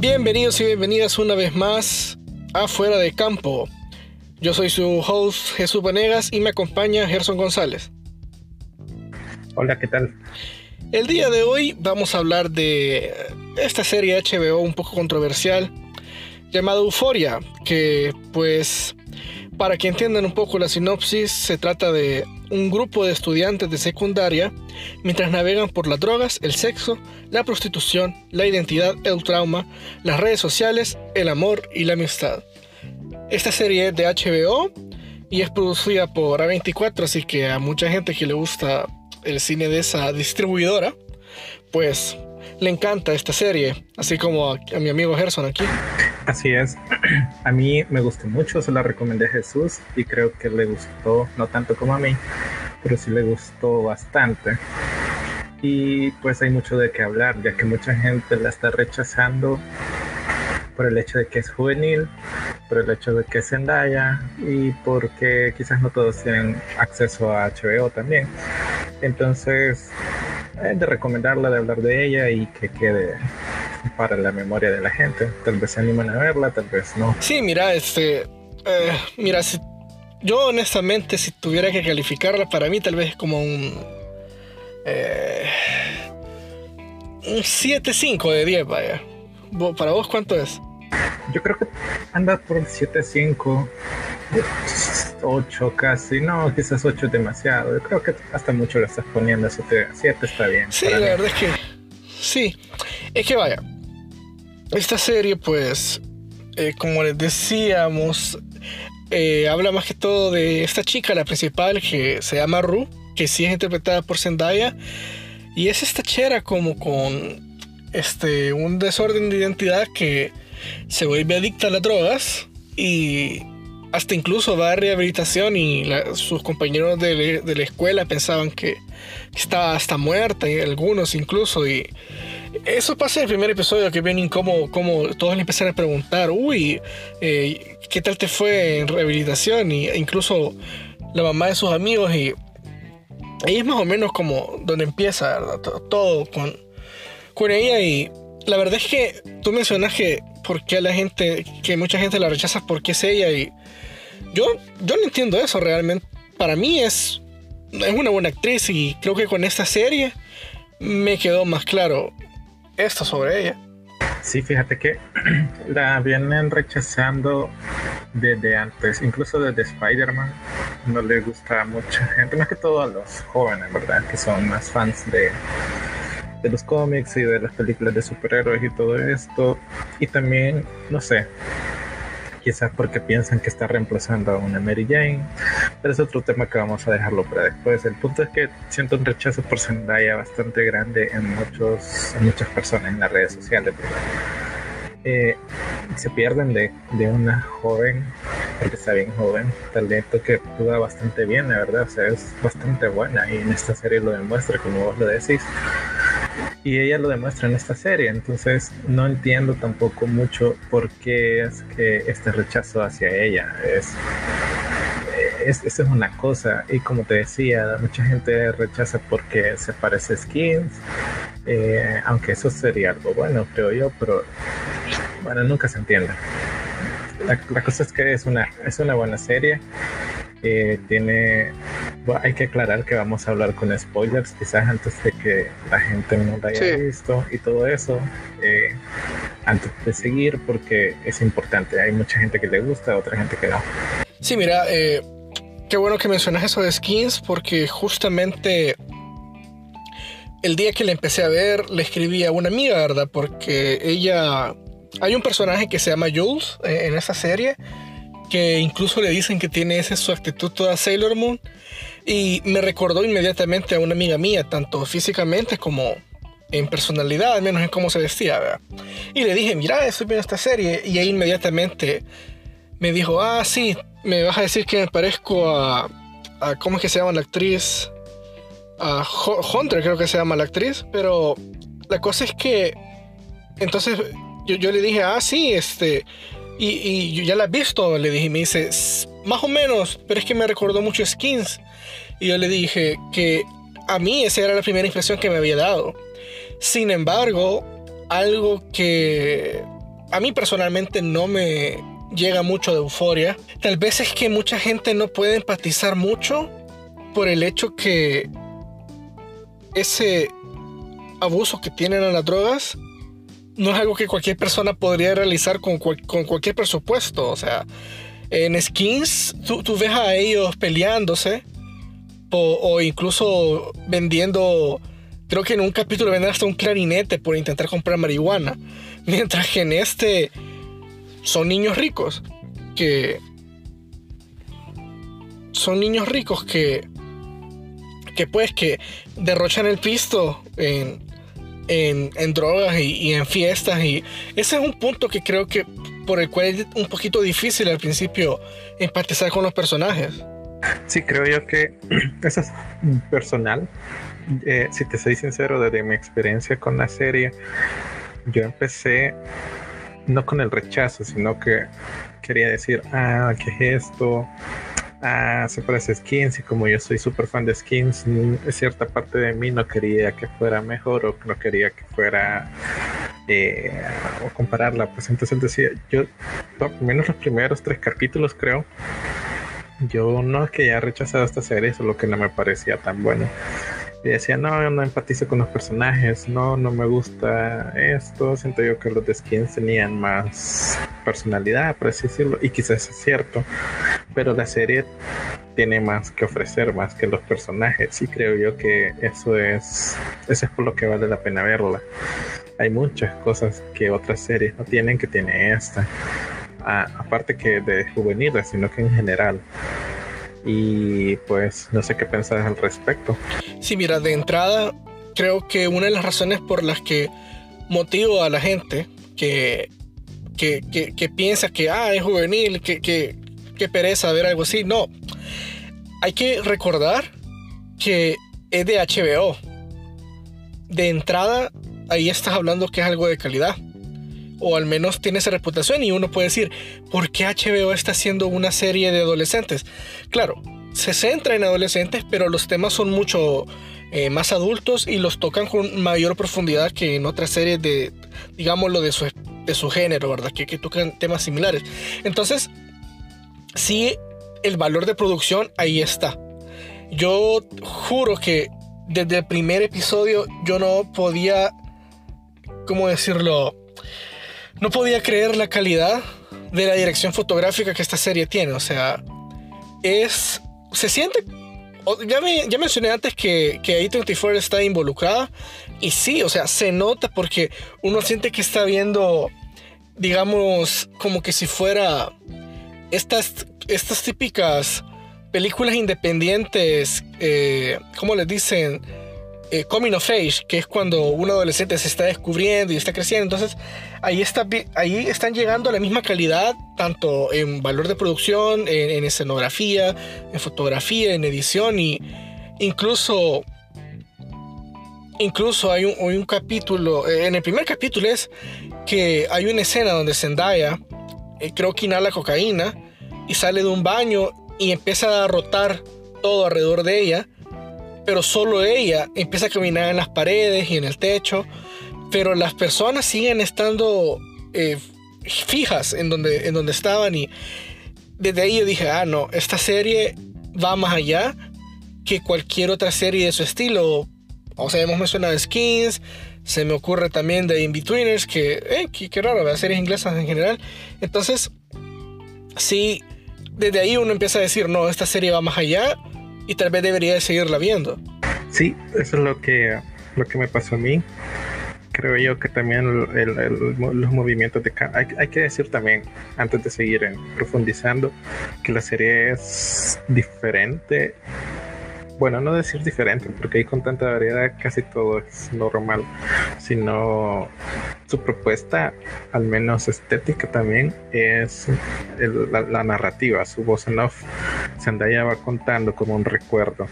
Bienvenidos y bienvenidas una vez más a Fuera de Campo. Yo soy su host Jesús Vanegas y me acompaña Gerson González. Hola, ¿qué tal? El día de hoy vamos a hablar de esta serie HBO un poco controversial llamada Euforia, que pues para que entiendan un poco la sinopsis, se trata de un grupo de estudiantes de secundaria mientras navegan por las drogas, el sexo, la prostitución, la identidad, el trauma, las redes sociales, el amor y la amistad. Esta serie es de HBO y es producida por A24, así que a mucha gente que le gusta el cine de esa distribuidora, pues le encanta esta serie, así como a, mi amigo Gerson aquí. Así es. A mí me gustó mucho, se la recomendé a Jesús y creo que le gustó, no tanto como a mí, pero sí le gustó bastante. Y pues hay mucho de qué hablar, ya que mucha gente la está rechazando por el hecho de que es juvenil, por el hecho de que es Zendaya y porque quizás no todos tienen acceso a HBO también. Entonces, de recomendarla, de hablar de ella y que quede para la memoria de la gente. Tal vez se animan a verla, tal vez no. Sí, mira, este. Eh, mira, si, yo honestamente, si tuviera que calificarla, para mí tal vez es como un. Eh, un 7-5 de 10, vaya. ¿Para vos cuánto es? Yo creo que anda por 7-5. 8 casi, no, quizás 8 es demasiado. Yo creo que hasta mucho lo estás poniendo, 7, 7 está bien. Sí, la verdad es que sí. Es que vaya, esta serie pues, eh, como les decíamos, eh, habla más que todo de esta chica, la principal, que se llama Ru, que sí es interpretada por Zendaya. Y es esta chera como con este, un desorden de identidad que se vuelve adicta a las drogas y hasta incluso va a rehabilitación y sus compañeros de, la escuela pensaban que estaba hasta muerta, y algunos incluso. Y eso pasa en el primer episodio, que ven como, como todos le empiezan a preguntar, uy, eh, ¿qué tal te fue en rehabilitación? Y incluso la mamá de sus amigos y ahí es más o menos como donde empieza todo con, con ella y la verdad es que tú mencionas que por qué la gente, que mucha gente la rechaza porque es ella y yo, yo no entiendo eso realmente. Para mí es, es una buena actriz y creo que con esta serie me quedó más claro esto sobre ella. Sí, fíjate que la vienen rechazando desde antes, incluso desde Spider-Man. No le gusta a mucha gente, más que todo a los jóvenes, ¿verdad? Que son más fans de, de los cómics y de las películas de superhéroes y todo esto. Y también, no sé, quizás porque piensan que está reemplazando a una Mary Jane, pero es otro tema que vamos a dejarlo para después. El punto es que siento un rechazo por Zendaya bastante grande en, muchos, muchas personas en las redes sociales. Eh, se pierden de, de, una joven, porque está bien joven, talento que actúa bastante bien, la verdad, o sea, es bastante buena y en esta serie lo demuestra, como vos lo decís y ella lo demuestra en esta serie. Entonces no entiendo tampoco mucho por qué es que este rechazo hacia ella es. Es, es una cosa y como te decía, mucha gente rechaza porque se parece a Skins, eh, aunque eso sería algo bueno, creo yo, pero bueno, nunca se entiende. La, la, cosa es que es una, es una buena serie tiene hay que aclarar que vamos a hablar con spoilers quizás antes de que la gente no la haya visto y todo eso eh, antes de seguir porque es importante. Hay mucha gente que le gusta otra gente que no. Sí mira eh, qué bueno que mencionas eso de skins porque justamente el día que la empecé a ver le escribí a una amiga verdad porque ella hay un personaje que se llama Jules eh, en esa serie que incluso le dicen que tiene esa su actitud toda Sailor Moon. Y me recordó inmediatamente a una amiga mía, tanto físicamente como en personalidad, al menos en cómo se vestía. ¿verdad? Y le dije, mira, estoy viendo esta serie. Y ahí inmediatamente me dijo, ah, sí, me vas a decir que me parezco a, ¿cómo es que se llama la actriz? A Hunter creo que se llama la actriz, pero la cosa es que entonces yo le dije, ah, sí, este, y, yo ya la he visto, le dije, me dice, más o menos, pero es que me recordó mucho Skins. Y yo le dije que a mí esa era la primera impresión que me había dado. Sin embargo, algo que a mí personalmente no me llega mucho de euforia. Tal vez es que mucha gente no puede empatizar mucho por el hecho que ese abuso que tienen a las drogas no es algo que cualquier persona podría realizar con, con cualquier presupuesto. O sea, en skins tú, tú ves a ellos peleándose o, incluso vendiendo, creo que en un capítulo venden hasta un clarinete por intentar comprar marihuana. Mientras que en este son niños ricos que... Son niños ricos que... Que pues que derrochan el pisto en, en, drogas y, en fiestas. Y ese es un punto que creo que por el cual es un poquito difícil al principio empatizar con los personajes. Sí, creo yo que eso es personal. Eh, si te soy sincero, desde mi experiencia con la serie, yo empecé no con el rechazo, sino que quería decir, ah, ¿qué es esto? Ah, se parece a Skins y como yo soy súper fan de Skins, cierta parte de mí no quería que fuera mejor o no quería que fuera eh, o compararla. Pues entonces decía, yo, menos los primeros tres capítulos creo, yo no es que haya rechazado esta serie, solo que no me parecía tan bueno. Y decía, no, no empatizo con los personajes, no, no me gusta esto. Siento yo que los de Skins tenían más personalidad, por así decirlo, y quizás es cierto. Pero la serie tiene más que ofrecer, más que los personajes, y creo yo que eso es, eso es por lo que vale la pena verla. Hay muchas cosas que otras series no tienen que tiene esta aparte que de juveniles, sino que en general. Y pues no sé qué pensar al respecto. Sí, mira, de entrada, creo que una de las razones por las que motivo a la gente que, que, que, piensa que ah, es juvenil, que, que, que pereza ver algo así, no. Hay que recordar que es de HBO. De entrada, ahí estás hablando que es algo de calidad o al menos tiene esa reputación y uno puede decir, ¿por qué HBO está haciendo una serie de adolescentes? Claro, se centra en adolescentes, pero los temas son mucho eh, más adultos y los tocan con mayor profundidad que en otras series de, digámoslo, de su, de su género, ¿verdad? Que, que tocan temas similares. Entonces, sí, el valor de producción ahí está. Yo juro que desde el primer episodio yo no podía, ¿cómo decirlo? No podía creer la calidad de la dirección fotográfica que esta serie tiene. O sea, es. Se siente. Ya, ya mencioné antes que, que A24 está involucrada. Y sí, o sea, se nota porque uno siente que está viendo, digamos, como que si fuera estas, estas típicas películas independientes, eh, ¿cómo les dicen? Eh, coming of age, que es cuando un adolescente se está descubriendo y está creciendo. Entonces, ahí, está, ahí están llegando a la misma calidad, tanto en valor de producción, en, escenografía, en fotografía, en edición y incluso... Incluso hay un, un capítulo, eh, en el primer capítulo es que hay una escena donde Zendaya, eh, creo que inhala cocaína, y sale de un baño y empieza a rotar todo alrededor de ella pero solo ella empieza a caminar en las paredes y en el techo, pero las personas siguen estando eh, fijas en donde, en donde estaban y desde ahí yo dije, ah, no, esta serie va más allá que cualquier otra serie de su estilo. O sea, hemos mencionado Skins, se me ocurre también de In-Betweeners, que, eh, qué, raro, las series inglesas en general. Entonces, sí, desde ahí uno empieza a decir, no, esta serie va más allá y tal vez debería seguirla viendo. Sí, eso es lo que, lo que me pasó a mí. Creo yo que también los movimientos de hay, hay, que decir también, antes de seguir profundizando, que la serie es diferente bueno, no decir diferente, porque ahí con tanta variedad casi todo es normal, sino su propuesta, al menos estética también, es la, narrativa, su voz en off. Zendaya va contando como un recuerdo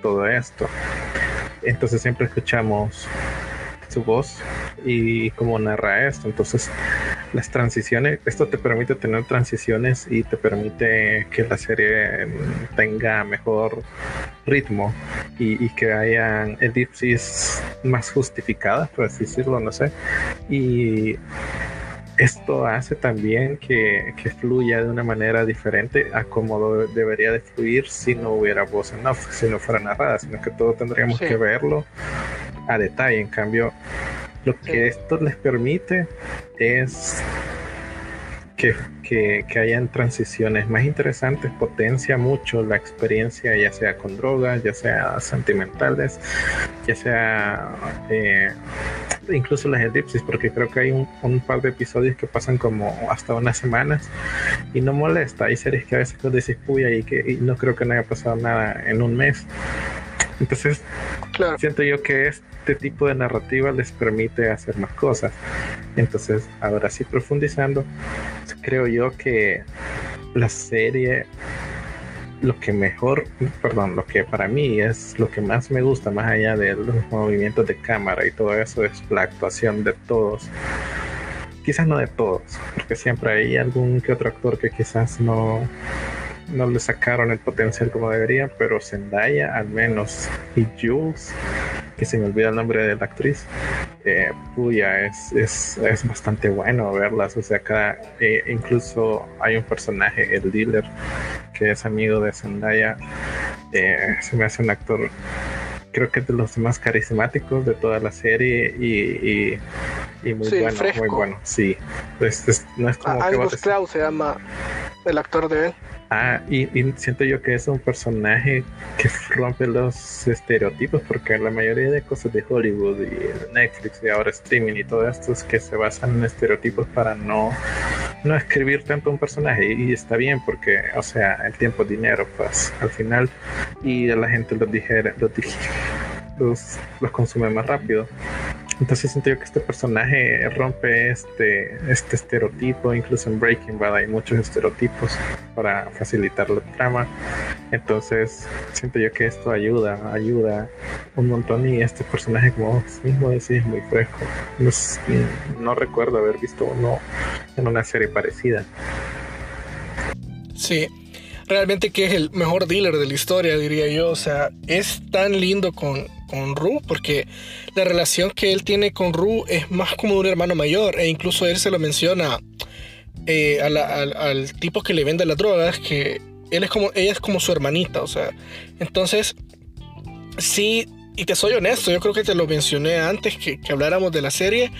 todo esto. Entonces siempre escuchamos su voz y cómo narra esto. Entonces, las transiciones, esto te permite tener transiciones y te permite que la serie tenga mejor ritmo y, que hayan elipsis más justificadas, por así decirlo, no sé. Y esto hace también que, que, fluya de una manera diferente a como debería de fluir si no hubiera voz en off, si no fuera narrada, sino que todo tendríamos que verlo a detalle. En cambio, lo que esto les permite es que, que, que, hayan transiciones más interesantes, potencia mucho la experiencia, ya sea con drogas, ya sea sentimentales, ya sea eh, incluso las elipsis, porque creo que hay un, par de episodios que pasan como hasta unas semanas y no molesta. Hay series que a veces decís puya y que y no creo que no haya pasado nada en un mes. Entonces, siento yo que este tipo de narrativa les permite hacer más cosas. Entonces, ahora sí profundizando, creo yo que la serie lo que mejor, perdón, lo que para mí es lo que más me gusta, más allá de los movimientos de cámara y todo eso, es la actuación de todos. Quizás no de todos, porque siempre hay algún que otro actor que quizás no, no le sacaron el potencial como debería, pero Zendaya al menos y Jules, que se me olvida el nombre de la actriz, eh, puya, es, es, es, bastante bueno verlas. O sea, acá eh, incluso hay un personaje, el dealer, que es amigo de Zendaya. Eh, se me hace un actor, creo que de los más carismáticos de toda la serie y, y, muy bueno, muy bueno. Sí, pues, no es como. Angus Cloud se llama el actor de él. Ah, y, siento yo que es un personaje que rompe los estereotipos, porque la mayoría de cosas de Hollywood y Netflix y ahora streaming y todo esto es que se basan en estereotipos para no, no escribir tanto un personaje. Y, está bien, porque, o sea, el tiempo es dinero, pues al final, y la gente los, dijera, los, los, los consume más rápido. Entonces siento yo que este personaje rompe este, este estereotipo, incluso en Breaking Bad hay muchos estereotipos para facilitar la trama. Entonces siento yo que esto ayuda, ayuda un montón y este personaje como mismo decís es muy fresco. No, recuerdo haber visto uno en una serie parecida. Sí, realmente que es el mejor dealer de la historia, diría yo. O sea, es tan lindo con, con Ru, porque la relación que él tiene con Ru es más como un hermano mayor, e incluso él se lo menciona eh, al, tipo que le vende las drogas, que él es como, ella es como su hermanita, o sea, entonces, sí, y te soy honesto, yo creo que te lo mencioné antes que, que habláramos de la serie,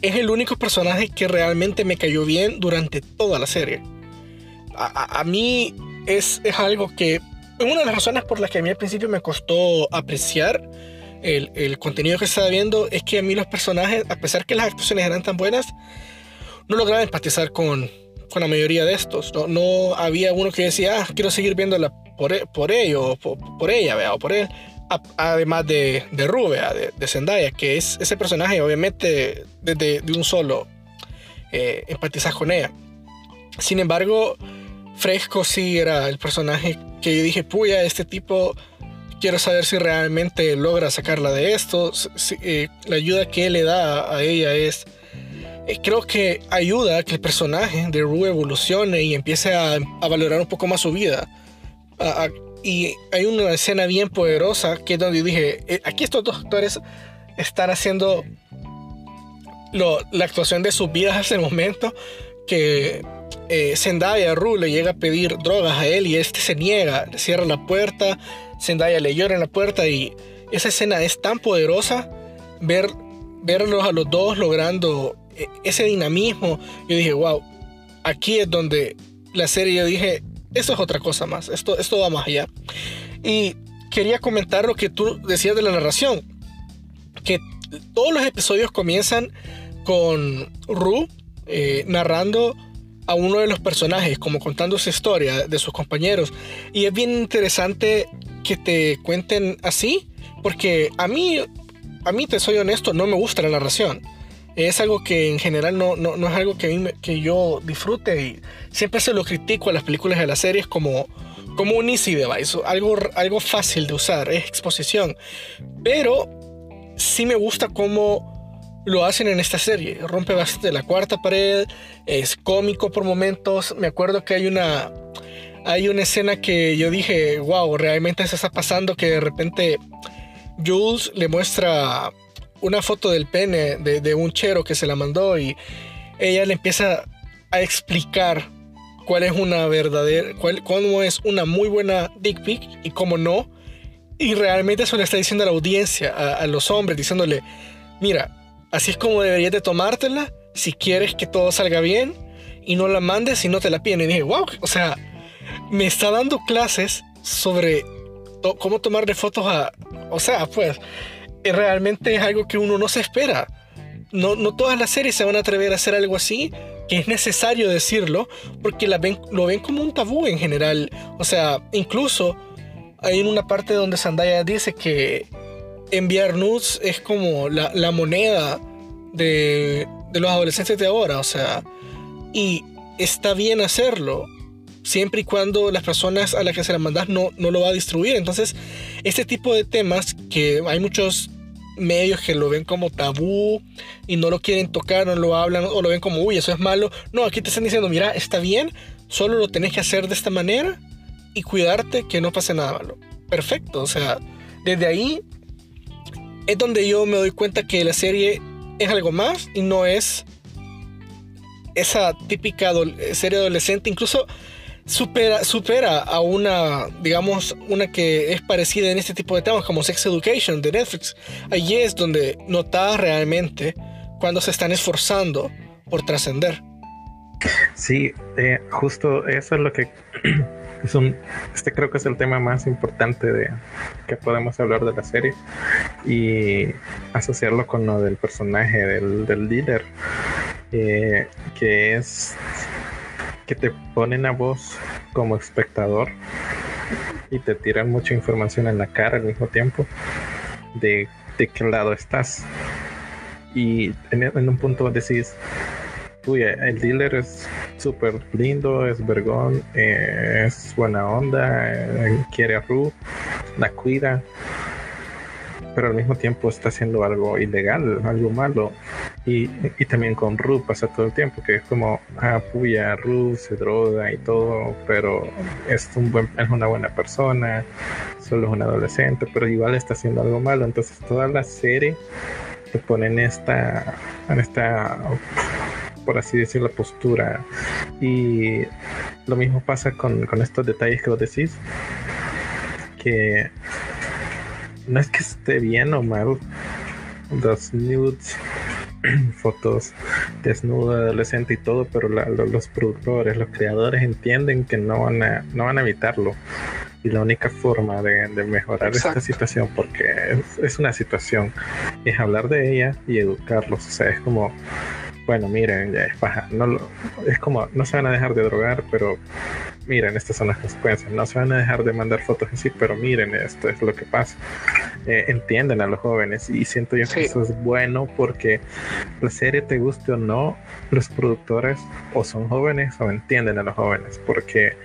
es el único personaje que realmente me cayó bien durante toda la serie. A, a mí es, es algo que una de las razones por las que a mí al principio me costó apreciar el, el, contenido que estaba viendo es que a mí los personajes, a pesar que las actuaciones eran tan buenas, no lograba empatizar con, con la mayoría de estos. No, no, había uno que decía, ah, quiero seguir viéndola por, e, por ello, por, por, ella, ¿vea? o por él. además de, de Rue, de, Zendaya, que es ese personaje, obviamente, desde de, un solo eh, empatizar con ella. Sin embargo, Fresco sí era el personaje que yo dije, puya, este tipo, quiero saber si realmente logra sacarla de esto. Eh, la ayuda que le da a ella es, eh, creo que ayuda a que el personaje de Rue evolucione y empiece a, valorar un poco más su vida. y hay una escena bien poderosa que es donde dije, eh, aquí estos dos actores están haciendo la actuación de sus vidas hasta el momento que Zendaya Ru le llega a pedir drogas a él y este se niega, cierra la puerta, Zendaya le llora en la puerta y esa escena es tan poderosa ver verlos a los dos logrando eh, ese dinamismo. Yo dije, wow, aquí es donde la serie yo dije, esto es otra cosa más, esto, esto va más allá. Y quería comentar lo que tú decías de la narración, que todos los episodios comienzan con Ru eh, narrando a uno de los personajes, como contando su historia de sus compañeros. Y es bien interesante que te cuenten así, porque a mí, a mí te soy honesto, no me gusta la narración. Es algo que en general no, no, es algo que, que yo disfrute y siempre se lo critico a las películas y a las series como, como un easy device, algo, algo fácil de usar, es exposición. Pero sí me gusta cómo lo hacen en esta serie. Rompe bastante la cuarta pared, es cómico por momentos. Me acuerdo que hay una, hay una escena que yo dije, wow, realmente se está pasando que de repente Jules le muestra una foto del pene de, un chero que se la mandó y ella le empieza a explicar cuál es una verdadera, cuál, cómo es una muy buena dick pic y cómo no. Y realmente eso le está diciendo a la audiencia, a, los hombres, diciéndole, mira, así es como deberías de tomártela si quieres que todo salga bien y no la mandes y no te la piden. Y dije, wow, o sea, me está dando clases sobre cómo tomarle fotos a... O sea, pues, realmente es algo que uno no se espera. No, no todas las series se van a atrever a hacer algo así, que es necesario decirlo, porque lo ven como un tabú en general. O sea, incluso hay una parte donde Zendaya dice que enviar nudes es como la, la moneda de, de los adolescentes de ahora. O sea, y está bien hacerlo siempre y cuando las personas a las que se la mandas no, no lo va a distribuir. Entonces, este tipo de temas que hay muchos medios que lo ven como tabú y no lo quieren tocar, no lo hablan o lo ven como, uy, eso es malo. No, aquí te están diciendo, mira, está bien, solo lo tenés que hacer de esta manera y cuidarte que no pase nada malo. Perfecto, o sea, desde ahí es donde yo me doy cuenta que la serie es algo más y no es esa típica serie adolescente, incluso supera, supera a una, digamos, una que es parecida en este tipo de temas como Sex Education de Netflix. Allí es donde notas realmente cuando se están esforzando por trascender. Sí, eh, justo eso es lo que es un, este creo que es el tema más importante de que podemos hablar de la serie y asociarlo con lo del personaje del, del líder, eh, que es que te ponen a vos como espectador y te tiran mucha información en la cara al mismo tiempo de, de qué lado estás. Y en, un punto decís, uy, el dealer es súper lindo, es vergón, eh, es buena onda, eh, quiere a Ru, la cuida, pero al mismo tiempo está haciendo algo ilegal, algo malo. Y, también con Ru pasa todo el tiempo, que es como, ah, puya, Ru se droga y todo, pero es, un buen, es una buena persona, solo es un adolescente, pero igual está haciendo algo malo. Entonces toda la serie te pone en esta, en esta por así decir, la postura. Y lo mismo pasa con, con estos detalles que vos decís, que no es que esté bien o mal los nudes fotos desnuda, adolescente y todo, pero los productores, los creadores entienden que no van a, no van a evitarlo. Y la única forma de, mejorar esta situación, porque es, una situación, es hablar de ella y educarlos. O sea, es como, bueno, miren, ya es paja. No es como, no se van a dejar de drogar, pero miren, estas son las consecuencias. No se van a dejar de mandar fotos así, pero miren, esto es lo que pasa. Eh, entienden a los jóvenes y siento yo que eso es bueno porque la serie te guste o no, los productores o son jóvenes o entienden a los jóvenes porque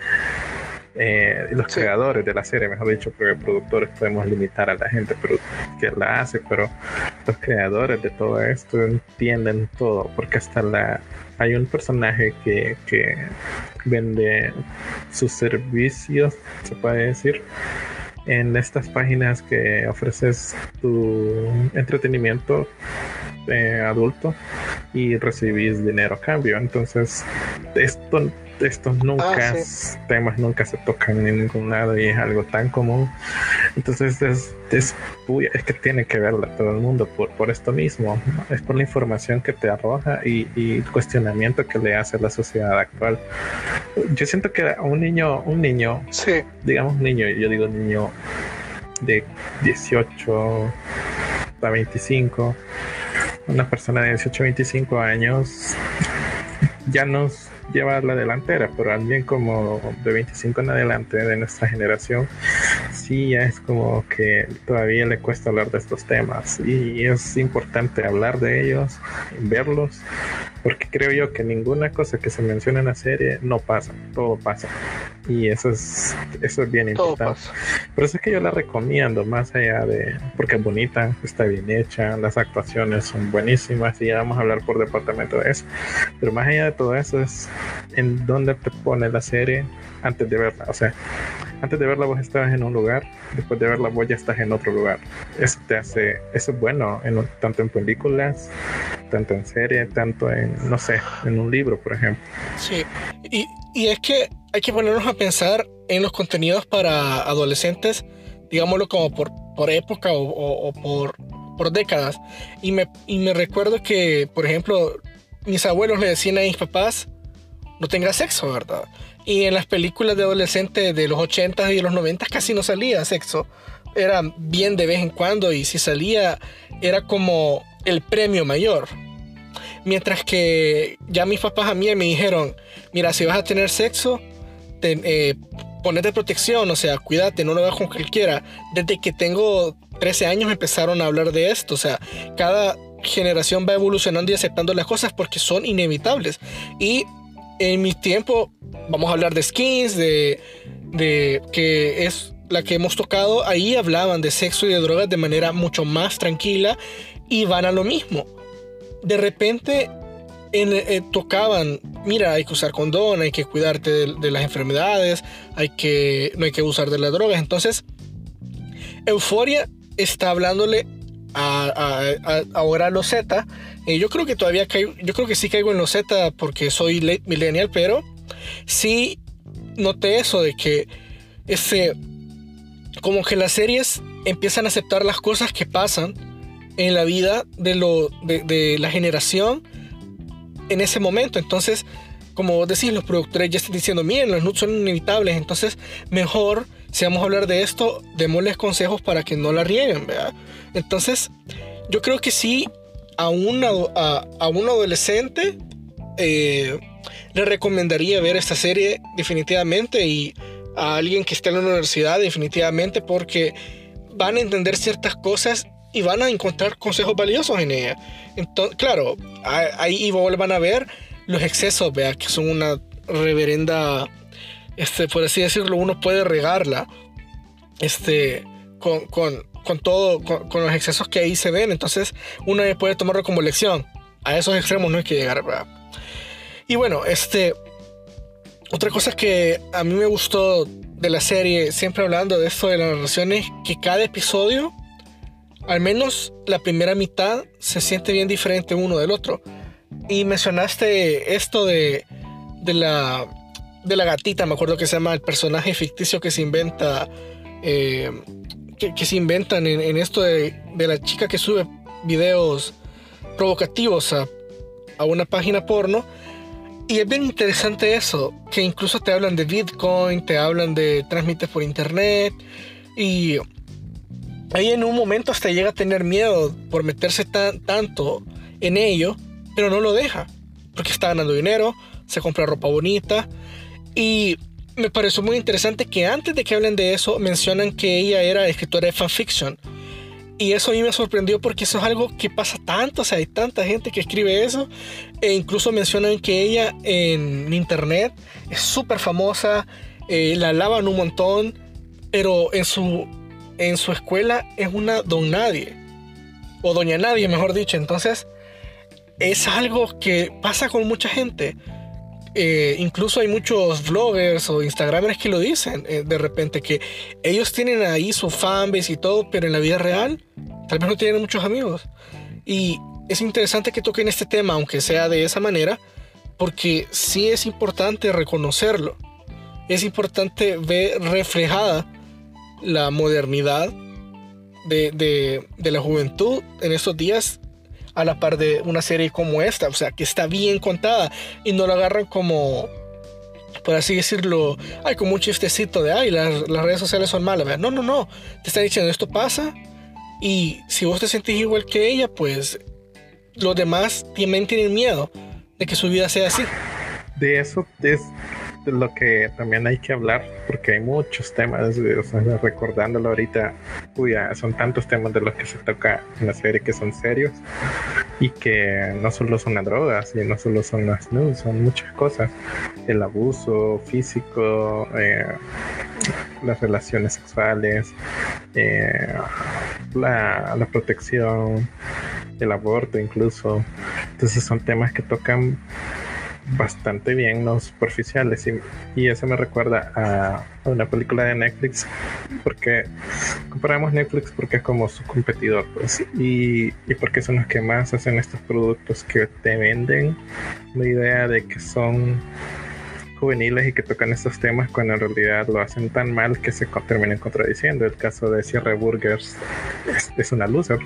eh, los creadores de la serie, mejor dicho, porque productores podemos limitar a la gente pero, que la hace, pero los creadores de todo esto entienden todo, porque hasta la hay un personaje que, que vende sus servicios, se puede decir, en estas páginas que ofreces tu entretenimiento eh, adulto y recibís dinero a cambio. Entonces, esto estos nunca, ah, temas nunca se tocan en ningún lado y es algo tan común. Entonces es, es, es que tiene que verla todo el mundo por, por esto mismo. Es por la información que te arroja y, el cuestionamiento que le hace a la sociedad actual. Yo siento que un niño, un niño, digamos niño, yo digo niño de 18 a 25, una persona de 18 a 25 años ya nos lleva la delantera, pero alguien como de 25 en adelante de nuestra generación, sí ya es como que todavía le cuesta hablar de estos temas y es importante hablar de ellos, verlos, porque creo yo que ninguna cosa que se menciona en la serie no pasa, todo pasa. Y eso es, eso es bien importante. Por eso es que yo la recomiendo, más allá de, porque es bonita, está bien hecha, las actuaciones son buenísimas y ya vamos a hablar por departamento de eso. Pero más allá de todo eso es en dónde te pone la serie antes de verla. O sea, antes de verla vos estabas en un lugar, después de verla vos ya estás en otro lugar. Eso te hace, eso es bueno, en, tanto en películas tanto en serie, tanto en, no sé, en un libro, por ejemplo. Sí, y, y es que hay que ponernos a pensar en los contenidos para adolescentes, digámoslo como por, por época o, por, por, décadas. Y me, y me recuerdo que, por ejemplo, mis abuelos le decían a mis papás, no tengas sexo, ¿verdad? Y en las películas de adolescentes de los 80 y de los 90 casi no salía sexo. Era bien de vez en cuando y si salía era como el premio mayor. Mientras que ya mis papás a mí me dijeron, mira, si vas a tener sexo, eh, ponete protección, o sea, cuídate, no lo hagas con cualquiera. Desde que tengo 13 años empezaron a hablar de esto, o sea, cada generación va evolucionando y aceptando las cosas porque son inevitables. Y en mi tiempo, vamos a hablar de skins, de, que es la que hemos tocado, ahí hablaban de sexo y de drogas de manera mucho más tranquila y van a lo mismo. De repente eh, tocaban, mira, hay que usar condón, hay que cuidarte de, las enfermedades, hay que, no hay que usar de las drogas. Entonces, Euforia está hablándole ahora los Z. y yo creo que todavía caigo, yo creo que sí caigo en los Z porque soy late millennial, pero sí noté eso de que ese, como que las series empiezan a aceptar las cosas que pasan en la vida de, lo, de la generación en ese momento. Entonces, como decís, los productores ya están diciendo, miren, los nudes son inevitables, entonces mejor, si vamos a hablar de esto, démosles consejos para que no la rieguen, ¿verdad? Entonces, yo creo que sí, a, un adolescente eh, le recomendaría ver esta serie definitivamente y a alguien que esté en la universidad definitivamente porque van a entender ciertas cosas y van a encontrar consejos valiosos en ella. Entonces, claro, ahí van a ver los excesos, vea, que son una reverenda, este, por así decirlo, uno puede regarla, este, con, con, con todo, con, los excesos que ahí se ven. Entonces, uno puede tomarlo como lección. A esos extremos no hay que llegar, ¿verdad? Y bueno, este, otra cosa que a mí me gustó de la serie, siempre hablando de esto de las narraciones, que cada episodio al menos la primera mitad se siente bien diferente uno del otro. Y mencionaste esto de, de, la, de la gatita, me acuerdo que se llama el personaje ficticio que se inventa, eh, que, se inventan en, esto de, de, la chica que sube videos provocativos a, a una página porno. Y es bien interesante eso, que incluso te hablan de Bitcoin, te hablan de transmites por internet y ahí en un momento hasta llega a tener miedo por meterse tan, tanto en ello, pero no lo deja, porque está ganando dinero, se compra ropa bonita y me pareció muy interesante que antes de que hablen de eso mencionan que ella era escritora de fanfiction. Y eso a mí me sorprendió porque eso es algo que pasa tanto, o sea, hay tanta gente que escribe eso. E incluso mencionan que ella en internet es súper famosa, eh, la alaban un montón, pero en su en su escuela es una don nadie, o doña nadie, mejor dicho. Entonces, es algo que pasa con mucha gente. Eh, incluso hay muchos vloggers o instagramers que lo dicen eh, de repente que ellos tienen ahí su fanbase y todo, pero en la vida real tal vez no tienen muchos amigos. Y es interesante que toquen este tema, aunque sea de esa manera, porque sí es importante reconocerlo. Es importante ver reflejada la modernidad de, la juventud en estos días a la par de una serie como esta, o sea, que está bien contada y no lo agarran como, por así decirlo, ay, como un chistecito de, ay, las, redes sociales son malas, no, no, no, te está diciendo esto pasa y si vos te sentís igual que ella, pues los demás también tienen miedo de que su vida sea así. De eso es lo que también hay que hablar, porque hay muchos temas, recordándolo ahorita, uy, son tantos temas de los que se toca en la serie que son serios y que no solo son las drogas y no solo son las nudes, son muchas cosas. El abuso físico, eh, las relaciones sexuales, eh, la, la protección, el aborto incluso. Entonces son temas que tocan bastante bien, no superficiales. Y, y eso me recuerda a, una película de Netflix, porque comparamos Netflix porque es como su competidor, pues, y, y porque son los que más hacen estos productos que te venden la idea de que son juveniles y que tocan estos temas cuando en realidad lo hacen tan mal que se terminan contradiciendo. El caso de Sierra Burgers es, una loser.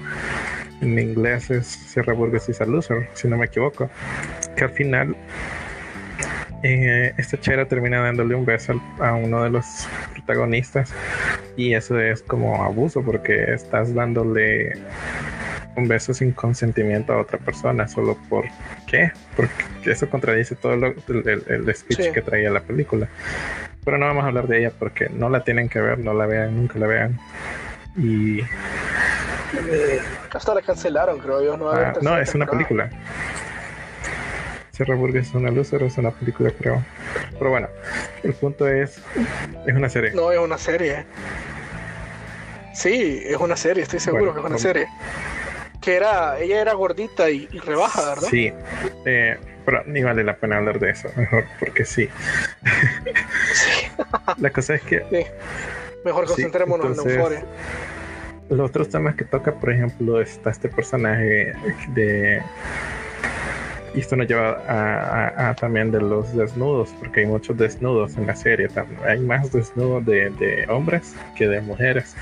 En inglés es Sierra Burgers is a loser, si no me equivoco. Que al final eh, esta chera termina dándole un beso a uno de los protagonistas y eso es como abuso porque estás dándole un beso sin consentimiento a otra persona, solo por qué, porque eso contradice todo el, el, speech que traía la película. Pero no vamos a hablar de ella porque no la tienen que ver, no la vean, nunca la vean. Y. Eh, hasta la cancelaron, creo yo. No, ah, no es una película. Sierra Burgess es una luz, es una película, creo. Pero bueno, el punto es: es una serie. No, es una serie. Sí, es una serie, estoy seguro que es una serie que era, ella era gordita y, rebaja, ¿verdad? Sí, eh, pero ni vale la pena hablar de eso, mejor, porque sí. la cosa es que... Mejor concentrémonos en Euphoria. Los otros temas que toca, por ejemplo, está este personaje de... Y esto nos lleva a, también de los desnudos, porque hay muchos desnudos en la serie. Hay más desnudos de, de hombres que de mujeres.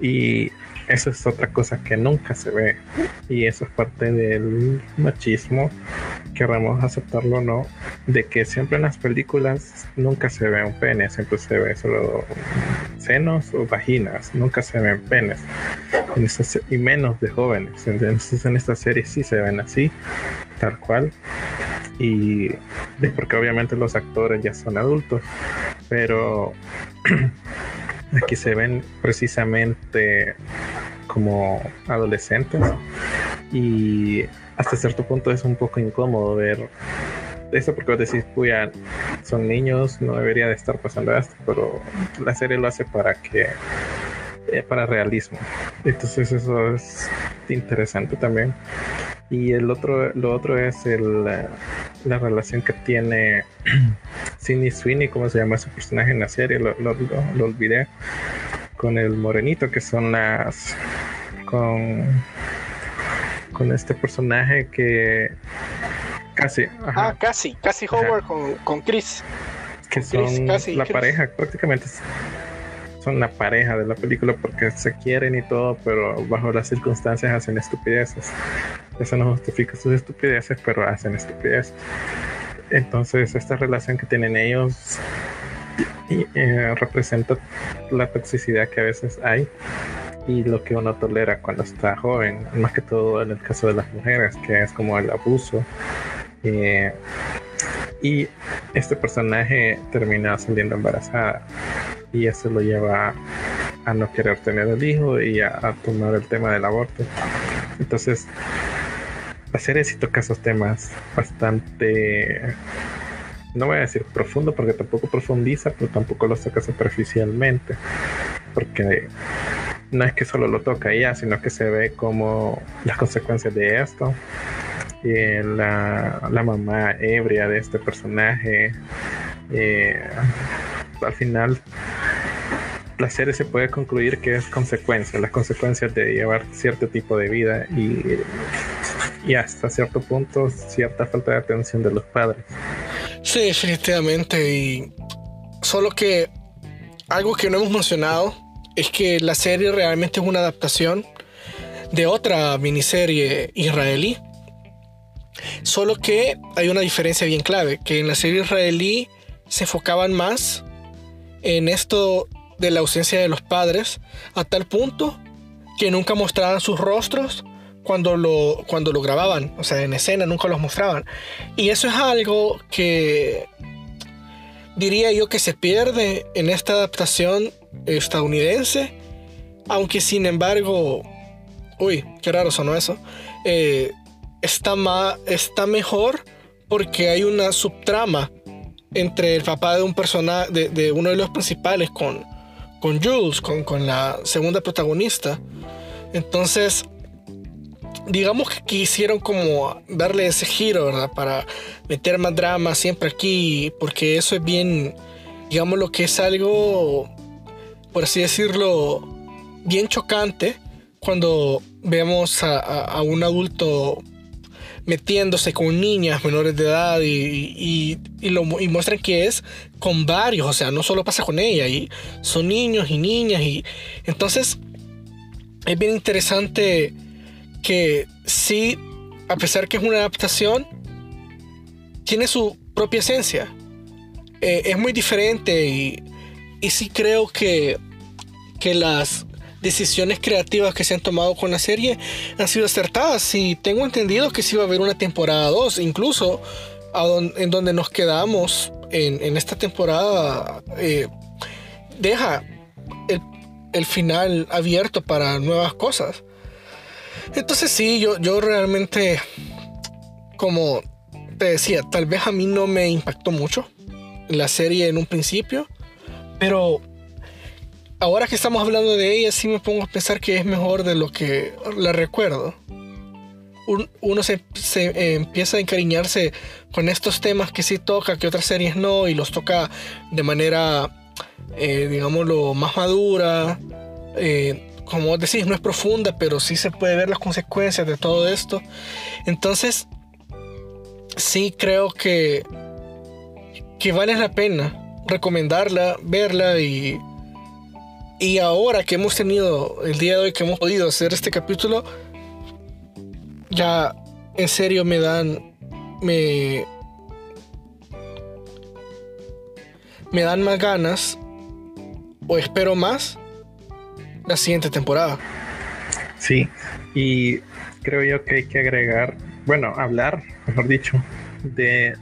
Y eso es otra cosa que nunca se ve. Y eso es parte del machismo, querramos aceptarlo o no, de que siempre en las películas nunca se ve un pene, siempre se ve solo senos o vaginas, nunca se ven penes. y menos de jóvenes. Entonces en esta serie sí se ven así, tal cual. Y es porque obviamente los actores ya son adultos, pero aquí se ven precisamente como adolescentes y hasta cierto punto es un poco incómodo ver esto porque vos decís, puya, son niños, no debería de estar pasando esto, pero la serie lo hace para que eh, para realismo. Entonces eso es interesante también. Y el otro, lo otro es el, la relación que tiene Sidney Sweeney, como se llama su personaje en la serie, lo, lo, lo, olvidé, con el morenito, que son las. con. con este personaje que. casi. Ah, casi, casi Howard con, con Chris. Que son la pareja, prácticamente son la pareja de la película porque se quieren y todo, pero bajo las circunstancias hacen estupideces. Eso no justifica sus estupideces, pero hacen estupideces. Entonces, esta relación que tienen ellos eh, representa la toxicidad que a veces hay y lo que uno tolera cuando está joven, más que todo en el caso de las mujeres, que es como el abuso. Eh, y este personaje termina saliendo embarazada. Y eso lo lleva a no querer tener el hijo y a, tomar el tema del aborto. Entonces, la serie sí toca esos temas bastante, no voy a decir profundo porque tampoco profundiza, pero tampoco los toca superficialmente, porque no es que solo lo toca ella, sino que se ve como las consecuencias de esto la, la, mamá ebria de este personaje. Eh, al final, la serie se puede concluir que es consecuencia, las consecuencias de llevar cierto tipo de vida y, y hasta cierto punto cierta falta de atención de los padres. Sí, definitivamente. Y solo que algo que no hemos mencionado es que la serie realmente es una adaptación de otra miniserie israelí Solo que hay una diferencia bien clave, que en la serie israelí se enfocaban más en esto de la ausencia de los padres, a tal punto que nunca mostraban sus rostros cuando lo, cuando lo grababan, o sea, en escena nunca los mostraban. Y eso es algo que diría yo que se pierde en esta adaptación estadounidense, aunque sin embargo, uy, qué raro sonó eso, eh, está, está mejor porque hay una subtrama entre el papá de un personaje, de, uno de los principales con, con Jules, con, con la segunda protagonista. Entonces, digamos que quisieron como darle ese giro, ¿verdad? Para meter más drama siempre aquí, porque eso es bien, digamos lo que es algo, por así decirlo, bien chocante cuando vemos a, un adulto metiéndose con niñas menores de edad y, lo, y muestran que es con varios, o sea, no solo pasa con ella, y son niños y niñas, y entonces es bien interesante que sí, a pesar que es una adaptación, tiene su propia esencia. Eh, es muy diferente y, y sí creo que, que las decisiones creativas que se han tomado con la serie han sido acertadas. Y tengo entendido que sí va a haber una temporada 2, incluso en donde nos quedamos en, esta temporada, eh, deja el, el, final abierto para nuevas cosas. Entonces sí, yo, yo realmente, como te decía, tal vez a mí no me impactó mucho la serie en un principio, pero ahora que estamos hablando de ella, sí me pongo a pensar que es mejor de lo que la recuerdo. uno se, empieza a encariñarse con estos temas que sí toca, que otras series no, y los toca de manera, eh, digámoslo, más madura. Eh, como decís, no es profunda, pero sí se puede ver las consecuencias de todo esto. Entonces, sí creo que, que vale la pena recomendarla, verla y y ahora que hemos tenido el día de hoy que hemos podido hacer este capítulo, ya en serio me dan. Me. Me dan más ganas. O espero más. La siguiente temporada. Sí. Y creo yo que hay que agregar. Bueno, hablar, mejor dicho, de.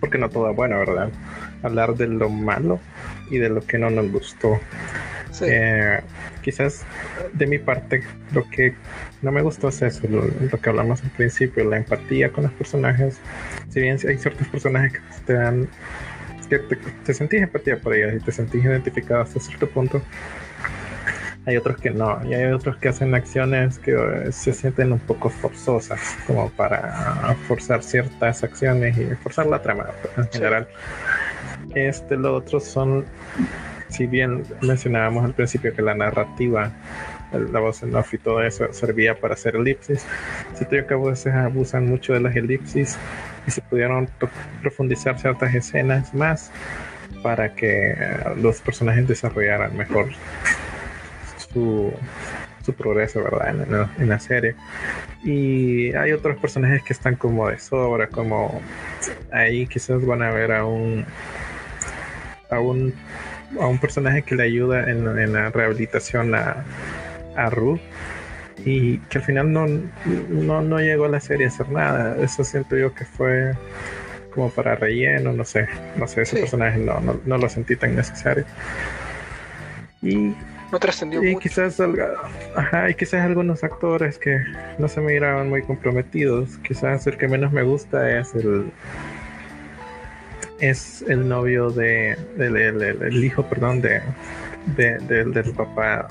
Porque no todo es bueno, ¿verdad? Hablar de lo malo y de lo que no nos gustó. Eh, quizás de mi parte lo que no me gustó es eso, lo, que hablamos al principio, la empatía con los personajes. Si bien hay ciertos personajes que te dan, que te, sentís empatía por ellos y te sentís identificado hasta cierto punto, hay otros que no, y hay otros que hacen acciones que eh, se sienten un poco forzosas, como para forzar ciertas acciones y forzar la trama en general. Este, lo otro son si bien mencionábamos al principio que la narrativa, la voz en off y todo eso servía para hacer elipsis, siento yo que a veces abusan mucho de las elipsis y se pudieron profundizar ciertas escenas más para que los personajes desarrollaran mejor su, su progreso, ¿verdad? En, la serie. Y hay otros personajes que están como de sobra, como ahí quizás van a ver a un a un a un personaje que le ayuda en, la rehabilitación a, a Ruth y que al final no, no, llegó a la serie a hacer nada. Eso siento yo que fue como para relleno, no sé, no sé, ese personaje no, no, lo sentí tan necesario. Y, no trascendió y quizás ajá, y quizás algunos actores que no se miraban muy comprometidos. Quizás el que menos me gusta es el es el novio de, el, hijo, perdón, de, del papá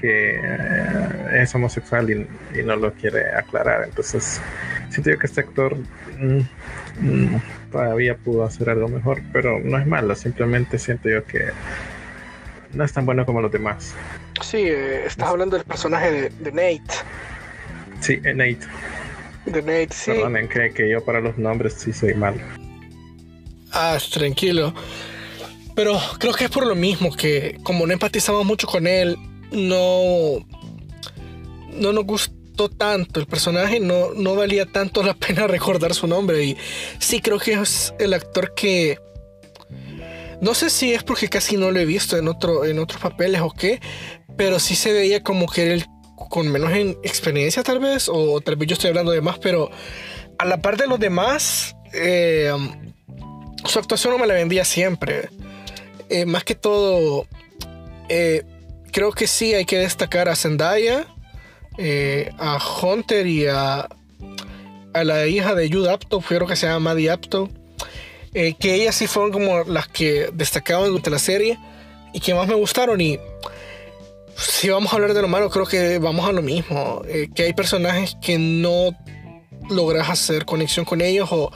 que eh, es homosexual y, no lo quiere aclarar. Entonces, siento yo que este actor mm, mm, todavía pudo hacer algo mejor, pero no es malo, simplemente siento yo que no es tan bueno como los demás. Sí, eh, estás hablando del personaje de, Nate. Sí, eh, Nate. De Nate, sí. Perdonen, que, que yo para los nombres sí soy malo. Ah, tranquilo. Pero creo que es por lo mismo que como no empatizamos mucho con él, no, no nos gustó tanto el personaje, no, no valía tanto la pena recordar su nombre. Y sí creo que es el actor que... No sé si es porque casi no lo he visto en, otro, en otros papeles o qué, pero sí se veía como que él con menos experiencia tal vez, o tal vez yo estoy hablando de más, pero a la par de los demás, eh, su actuación no me la vendía siempre. Eh, más que todo, eh, creo que sí hay que destacar a Zendaya, eh, a Hunter y a, a la hija de Jude Apto, creo que se llama Maddie Apto, que ellas sí fueron como las que destacaban durante la serie y que más me gustaron. Y si vamos a hablar de lo malo, creo que vamos a lo mismo. Que hay personajes que no logras hacer conexión con ellos o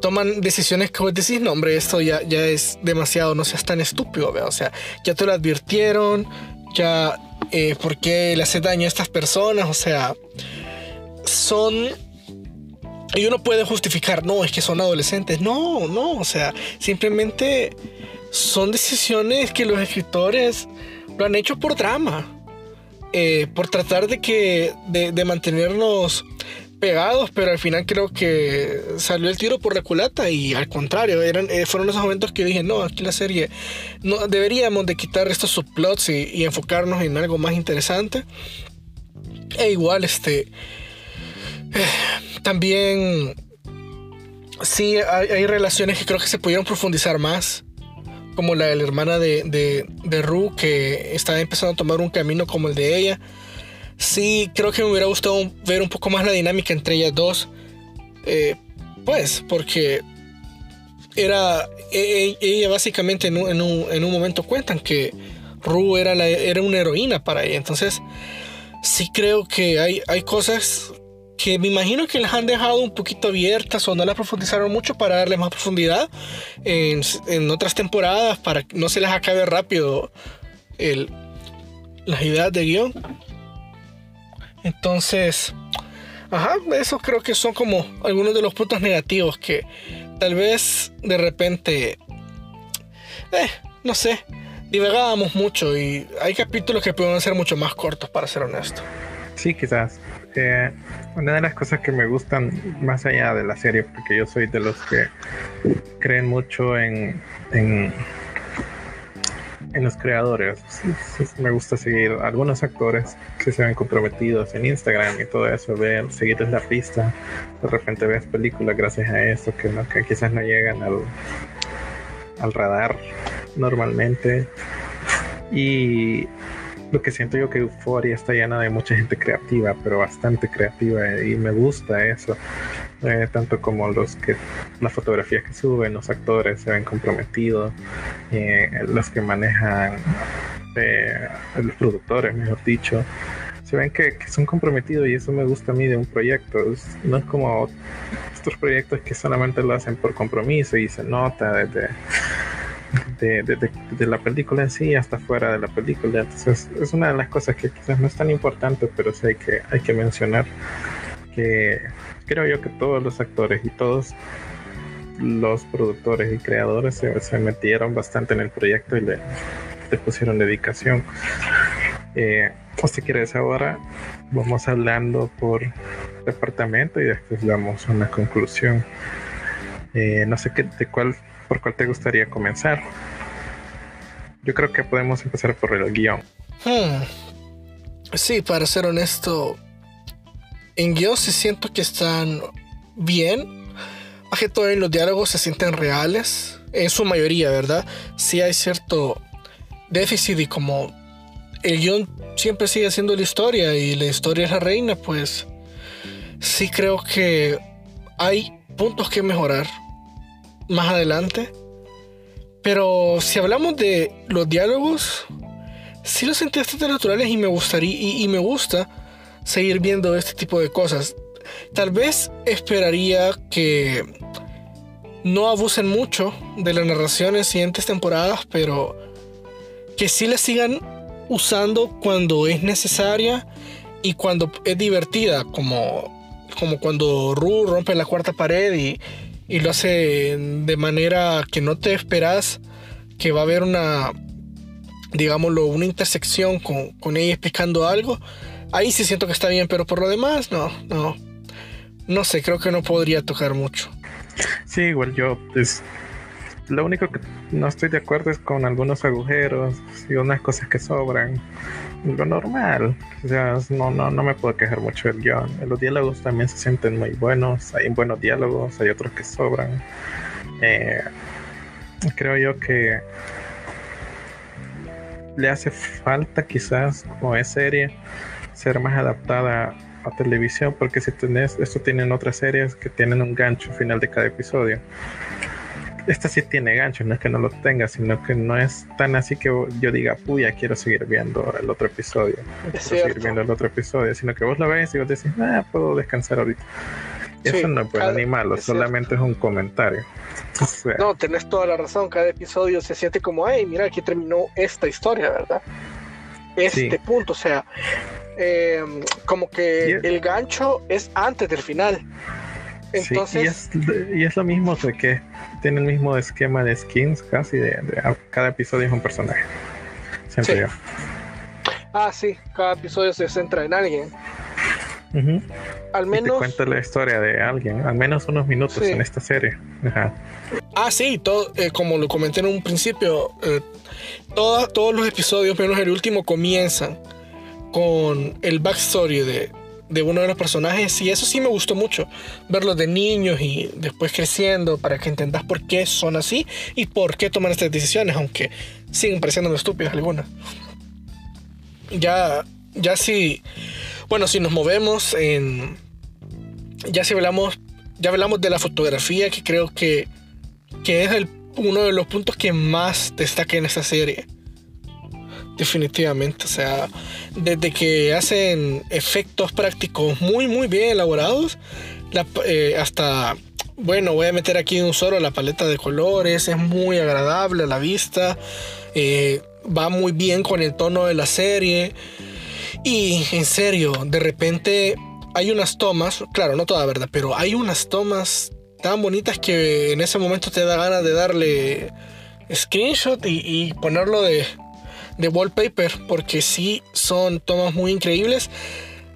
toman decisiones que vos decís, no, hombre, esto ya, ya es demasiado, no seas tan estúpido, o sea, ya te lo advirtieron, ya, eh, ¿por qué le hace daño a estas personas? O sea, son... Y uno puede justificar, no, es que son adolescentes. No, no, o sea, simplemente son decisiones que los escritores lo han hecho por drama. Eh, por tratar de que de, mantenernos pegados, pero al final creo que salió el tiro por la culata y al contrario, eran, eh, fueron esos momentos que dije, no, aquí la serie, deberíamos de quitar estos subplots y, enfocarnos en algo más interesante. E igual, este, eh, también, sí, hay, hay relaciones que creo que se pudieron profundizar más como la de la hermana de, de, de Ru, que está empezando a tomar un camino como el de ella. Sí, creo que me hubiera gustado ver un poco más la dinámica entre ellas dos. Eh, pues, porque era. E, e, ella básicamente en un, en un, en un momento cuentan que Ru era, la, era una heroína para ella. Entonces, sí creo que hay, hay cosas que me imagino que las han dejado un poquito abiertas o no las profundizaron mucho para darle más profundidad en, en otras temporadas para que no se les acabe rápido el, las ideas de guion. Entonces, ajá, eso creo que son como algunos de los puntos negativos que tal vez de repente, eh, no sé, divagábamos mucho y hay capítulos que pueden ser mucho más cortos para ser honesto. Sí, quizás una de las cosas que me gustan más allá de la serie, porque yo soy de los que creen mucho en, los creadores. Me gusta seguir algunos actores que se ven comprometidos en Instagram y todo eso, ver, seguirles la pista. De repente ves películas gracias a eso que, no, que quizás no llegan al, al radar normalmente. Y lo que siento yo que Euphoria está llena de mucha gente creativa, pero bastante creativa y me gusta eso. Eh, tanto como los que las fotografías que suben, los actores se ven comprometidos, eh, los que manejan, eh, los productores, mejor dicho, se ven que, son comprometidos y eso me gusta a mí de un proyecto. no es como estos proyectos que solamente lo hacen por compromiso y se nota desde de, la película en sí hasta fuera de la película. Entonces es una de las cosas que quizás no es tan importante, pero sí hay que, hay que mencionar que creo yo que todos los actores y todos los productores y creadores se, metieron bastante en el proyecto y le, pusieron dedicación. Eh, si quieres ahora vamos hablando por departamento y después damos una conclusión. Eh, no sé qué, de cuál ¿Por cuál te gustaría comenzar? Yo creo que podemos empezar por el guion. Hmm. Sí, para ser honesto, en guion se siento que están bien. Más que todo en los diálogos se sienten reales. En su mayoría, ¿verdad? Sí hay cierto déficit y como el guion siempre sigue siendo la historia y la historia es la reina, pues sí creo que hay puntos que mejorar más adelante. Pero si hablamos de los diálogos, sí los sentí bastante naturales y me gustaría y, me gusta seguir viendo este tipo de cosas. Tal vez esperaría que no abusen mucho de la narración en siguientes temporadas, pero que sí la sigan usando cuando es necesaria y cuando es divertida, como, como cuando Ru rompe la cuarta pared y, y lo hace de manera que no te esperas que va a haber una, digámoslo, una intersección con, con ella explicando algo, ahí sí siento que está bien, pero por lo demás, no, no. No sé, creo que no podría tocar mucho. Sí, igual yo, pues, lo único que no estoy de acuerdo es con algunos agujeros y unas cosas que sobran lo normal. O sea, no, no, no me puedo quejar mucho del guion. Los diálogos también se sienten muy buenos. Hay buenos diálogos, hay otros que sobran. Eh, creo yo que le hace falta quizás como es serie ser más adaptada a televisión porque si tenés esto tienen otras series que tienen un gancho final de cada episodio esta sí tiene gancho, no es que no lo tenga, sino que no es tan así que yo diga, puya, quiero seguir viendo el otro episodio. quiero seguir viendo el otro episodio, sino que vos lo ves y vos decís, ah, puedo descansar ahorita. Eso no es bueno ni malo, solamente es un comentario. no, tenés toda la razón. Cada episodio se siente como, hey, mira, aquí terminó esta historia, ¿verdad? Este punto, o sea, eh, como que el gancho es antes del final. Entonces, y, es, lo mismo de que tiene el mismo esquema de skins casi de, cada episodio es un personaje. Siempre yo. Ah, sí, cada episodio se centra en alguien. Al menos. te cuenta la historia de alguien, al menos unos minutos en esta serie. Ah, sí, todo, eh, como lo comenté en un principio, eh, todos los episodios, menos el último, comienzan con el backstory de, de uno de los personajes y eso sí me gustó mucho, verlos de niños y después creciendo para que entendas por qué son así y por qué toman estas decisiones, aunque siguen pareciendo estúpidas algunas. Ya, ya si, bueno, si nos movemos en, ya si hablamos, ya hablamos de la fotografía que creo que, que es uno de los puntos que más destaca en esta serie definitivamente. O sea, desde que hacen efectos prácticos muy, muy bien elaborados, eh, hasta, bueno, voy a meter aquí un solo la paleta de colores, es muy agradable a la vista, eh, va muy bien con el tono de la serie. Y en serio, de repente hay unas tomas, claro, no toda verdad, pero hay unas tomas tan bonitas que en ese momento te da ganas de darle screenshot y ponerlo de, de wallpaper, porque sí son tomas muy increíbles.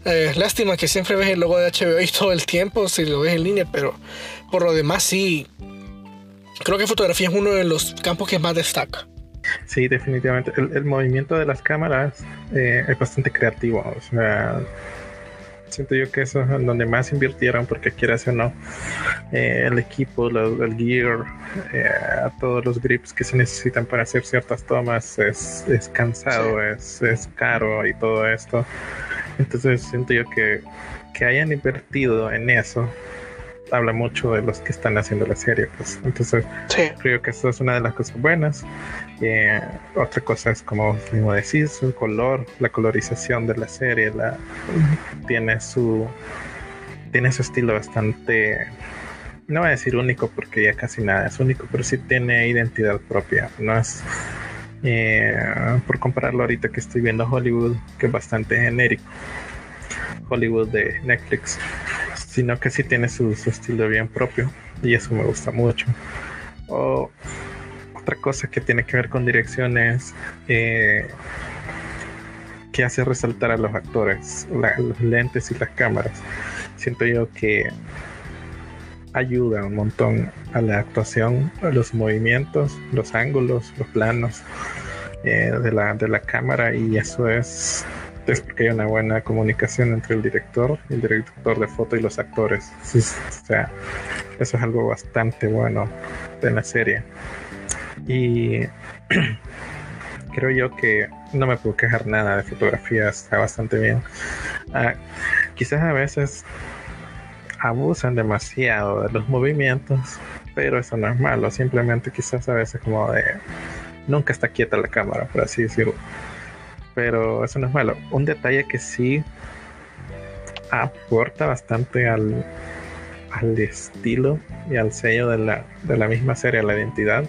Eh, lástima que siempre ves el logo de HBO ahí todo el tiempo, si lo ves en línea, pero por lo demás sí. Creo que fotografía es uno de los campos que más destaca. Sí, definitivamente. El, movimiento de las cámaras eh, es bastante creativo. Siento yo que eso es donde más invirtieron porque quieras o no eh, el equipo el gear eh, todos los grips que se necesitan para hacer ciertas tomas es, es cansado es, es, caro y todo esto. Entonces siento yo que que hayan invertido en eso habla mucho de los que están haciendo la serie. Pues. Entonces, creo que eso es una de las cosas buenas. Eh, otra cosa es, como mismo decís, el color, la colorización de la serie, la, tiene su tiene su estilo bastante no voy a decir único porque ya casi nada es único, pero sí tiene identidad propia. No es eh, por compararlo ahorita que estoy viendo Hollywood, que es bastante genérico. Hollywood de Netflix sino que sí tiene su, estilo bien propio y eso me gusta mucho. otra cosa que tiene que ver con direcciones eh, que hace resaltar a los actores, los lentes y las cámaras. Siento yo que ayuda un montón a la actuación, a los movimientos, los ángulos, los planos eh, de, la, de la cámara y eso es es porque hay una buena comunicación entre el director, el director de foto y los actores. o sea, eso es algo bastante bueno de la serie. Y creo yo que no me puedo quejar nada de fotografía, está bastante bien. Ah, quizás a veces abusan demasiado de los movimientos, pero eso no es malo, simplemente quizás a veces como de nunca está quieta la cámara, por así decirlo pero eso no es malo. Un detalle que sí aporta bastante al, al estilo y al sello de la, de la misma serie, la identidad,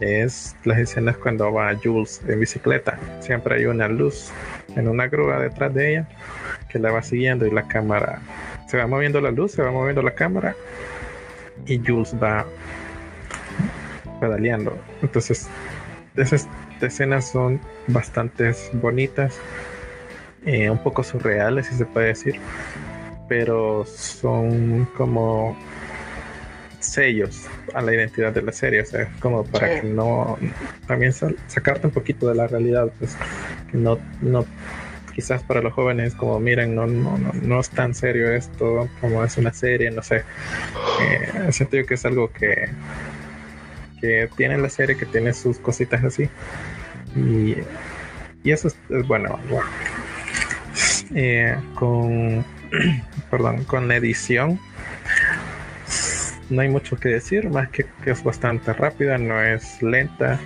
es las escenas cuando va Jules en bicicleta. Siempre hay una luz en una grúa detrás de ella que la va siguiendo y la cámara se va moviendo la luz, se va moviendo la cámara y Jules va pedaleando. Entonces, ese escenas son bastante bonitas, eh, un poco surreales, si se puede decir, pero son como sellos a la identidad de la serie, o sea, como para que no también sacarte un poquito de la realidad, pues que no, no quizás para los jóvenes como miren no, no, no, es tan serio esto como es una serie, no sé, eh, siento yo que es algo que que tiene la serie que tiene sus cositas así. Y, eso es, bueno, eh, con, perdón, con edición no hay mucho que decir, más que, que es bastante rápida, no es lenta,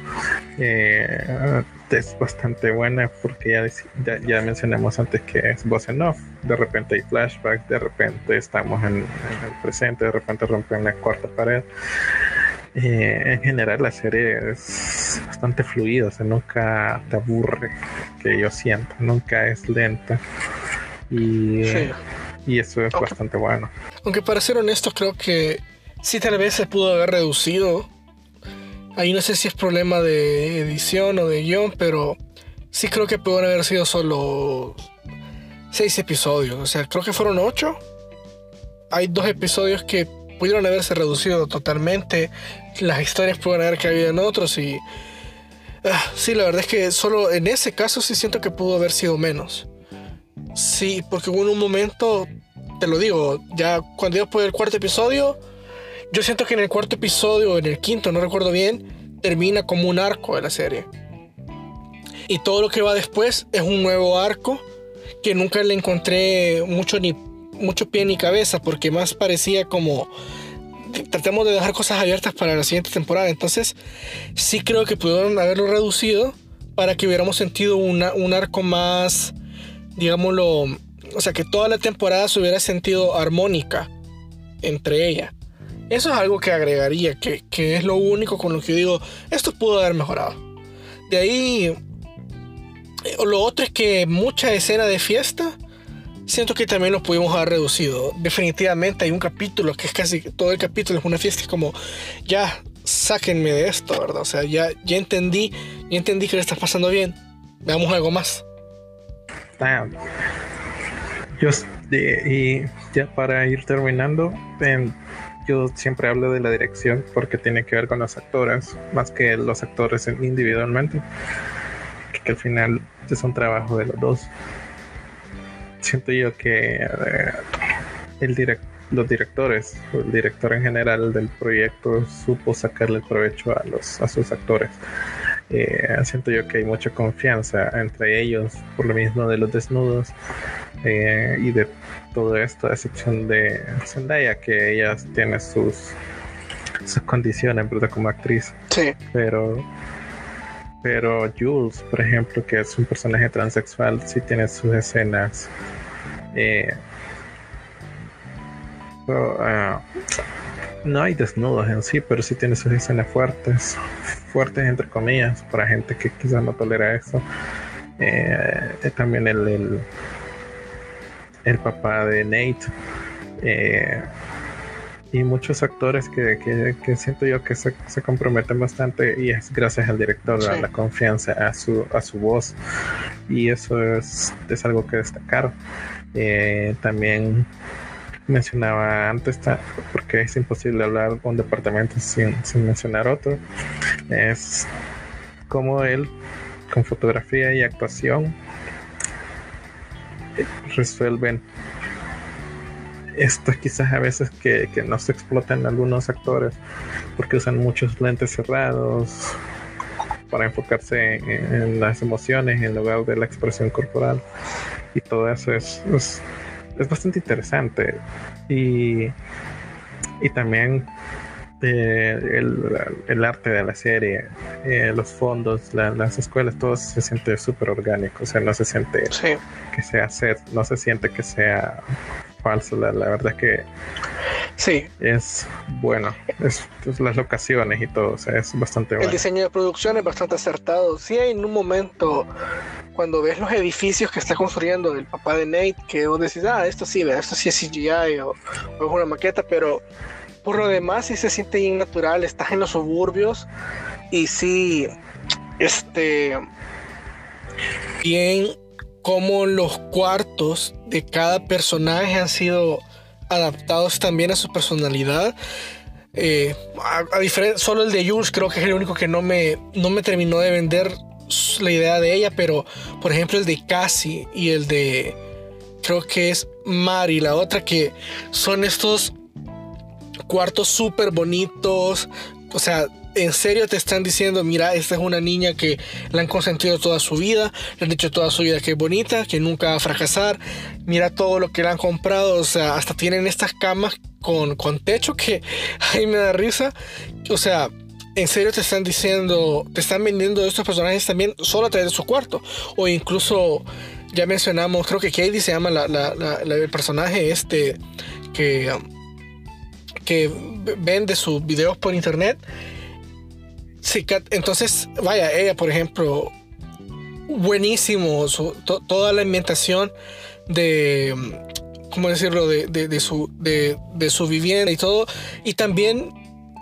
eh, es bastante buena porque ya, ya, mencionamos antes que es voz en off, de repente hay flashbacks, de repente estamos en, el presente, de repente rompen la cuarta pared. Eh, en general la serie es bastante fluida, o sea, nunca te aburre, que yo siento, nunca es lenta. Y, y eso es bastante bueno. Aunque para ser honesto, creo que sí tal vez se pudo haber reducido. Ahí no sé si es problema de edición o de guion, pero sí creo que pueden haber sido solo seis episodios. O sea, creo que fueron ocho. Hay dos episodios que pudieron haberse reducido totalmente. Las historias pueden haber cabido en otros y... Ah, sí, la verdad es que solo en ese caso sí siento que pudo haber sido menos. Sí, porque hubo un momento, te lo digo, ya cuando iba por el cuarto episodio, yo siento que en el cuarto episodio, en el quinto, no recuerdo bien, termina como un arco de la serie. Y todo lo que va después es un nuevo arco que nunca le encontré mucho ni mucho pie ni cabeza porque más parecía como tratamos de dejar cosas abiertas para la siguiente temporada. Entonces, sí creo que pudieron haberlo reducido para que hubiéramos sentido un arco más digámoslo, o sea, que toda la temporada se hubiera sentido armónica entre ella. Eso es algo que agregaría, que, es lo único con lo que yo digo, esto pudo haber mejorado. De ahí, eh, lo otro es que mucha escena de fiesta, siento que también lo pudimos haber reducido. Definitivamente hay un capítulo que es casi todo el capítulo es una fiesta, es como, ya, sáquenme de esto, ¿verdad? O sea, ya, ya entendí, ya entendí que le está pasando bien. Veamos algo más. Yo, y ya para ir terminando, yo siempre hablo de la dirección porque tiene que ver con los actores, más que los actores individualmente, que al final es un trabajo de los dos. Siento yo que eh, el los directores, el director en general del proyecto supo sacarle provecho a, los, a sus actores. Eh, siento yo que hay mucha confianza entre ellos por lo mismo de los desnudos eh, y de todo esto, a excepción de Zendaya, que ella tiene sus, sus condiciones como actriz. Sí. Pero, pero Jules, por ejemplo, que es un personaje transexual, sí tiene sus escenas. Eh, ah, no hay desnudos en sí, pero sí tiene sus escenas fuertes, fuertes entre comillas, para gente que quizás no tolera eso. Eh, también el, el, papá de Nate. Eh, y muchos actores que, siento yo que se, comprometen bastante y es gracias al director, a la confianza, a su, a su voz. Y eso es, es algo que destacar. Eh, también mencionaba antes, porque es imposible hablar un departamento sin, mencionar otro, es como él, con fotografía y actuación, resuelven esto quizás a veces que, no se explotan algunos actores porque usan muchos lentes cerrados para enfocarse en, las emociones en lugar de la expresión corporal y todo eso es es bastante interesante. Y, y también eh, el, arte de la serie, eh, los fondos, las escuelas, todo se siente súper orgánico. O sea, no se siente que sea set, no se siente que sea falso. La, verdad que sí. es bueno. Es, las locaciones y todo, o sea, es bastante bueno. El diseño de producción es bastante acertado. Sí, hay en un momento cuando ves los edificios que está construyendo el papá de Nate, que vos decís, ah, esto sí, esto sí es CGI o, es una maqueta, pero por lo demás sí se siente bien natural, estás en los suburbios y sí, este, bien como los cuartos de cada personaje han sido adaptados también a su personalidad. Eh, a, diferencia, solo el de Jules creo que es el único que no me, no me terminó de vender la idea de ella, pero por ejemplo el de Cassie y el de creo que es Mari, la otra que son estos cuartos súper bonitos, o sea, en serio te están diciendo, mira, esta es una niña que la han consentido toda su vida, le han dicho toda su vida que es bonita, que nunca va a fracasar, mira todo lo que le han comprado, o sea, hasta tienen estas camas con, con techo que ahí me da risa. O sea, en serio te están diciendo, te están vendiendo estos personajes también solo a través de su cuarto. O incluso, ya mencionamos, creo que Katie se llama la, el personaje este que, que vende sus videos por internet. Sí, entonces, vaya, ella, por ejemplo, buenísimo toda la ambientación de, ¿cómo decirlo?, de, de, su, de, su vivienda y todo. Y también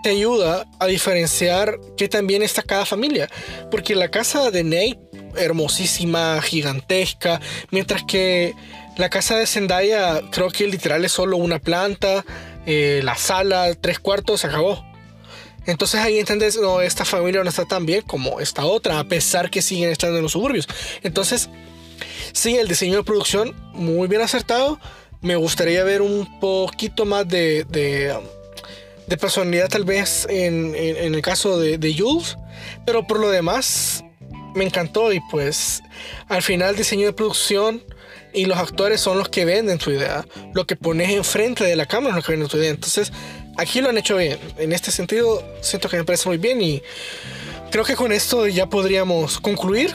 te ayuda a diferenciar que también está cada familia. Porque la casa de Nate, hermosísima, gigantesca, mientras que la casa de Zendaya creo que literal es solo una planta, eh, la sala, tres cuartos, se acabó. Entonces ahí entiendes, no, esta familia no está tan bien como esta otra, a pesar que siguen estando en los suburbios. Entonces, sí, el diseño de producción muy bien acertado. Me gustaría ver un poquito más de, de, personalidad tal vez en, el caso de, de, Jules. Pero por lo demás, me encantó y pues al final diseño de producción y los actores son los que venden tu idea. Lo que pones enfrente de la cámara es lo que venden tu idea. Entonces aquí lo han hecho bien. En este sentido, siento que me parece muy bien y creo que con esto ya podríamos concluir.